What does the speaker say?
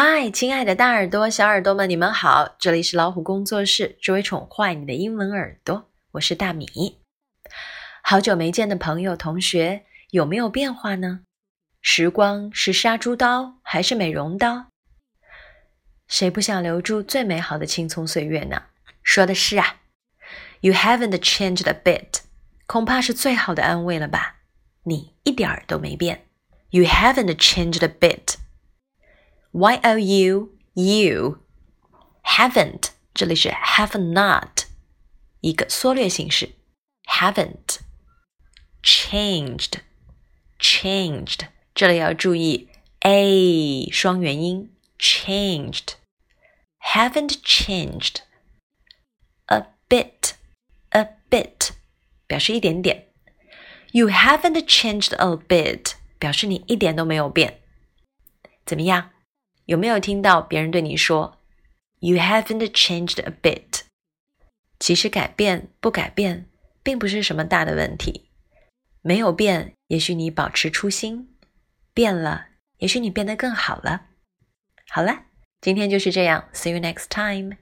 嗨，亲爱的大耳朵、小耳朵们，你们好！这里是老虎工作室，只为宠坏你的英文耳朵。我是大米。好久没见的朋友、同学，有没有变化呢？时光是杀猪刀还是美容刀？谁不想留住最美好的青葱岁月呢？说的是啊。You haven't changed a bit，恐怕是最好的安慰了吧？你一点儿都没变。You haven't changed a bit。Y O U U haven't 这里是 have not 一个缩略形式，haven't changed changed 这里要注意 a 双元音 changed haven't changed a bit a bit 表示一点点，you haven't changed a bit 表示你一点都没有变，怎么样？ 有没有听到别人对你说 "You haven't changed a bit"？其实改变不改变并不是什么大的问题。没有变，也许你保持初心；变了，也许你变得更好了。好了，今天就是这样。See you next time.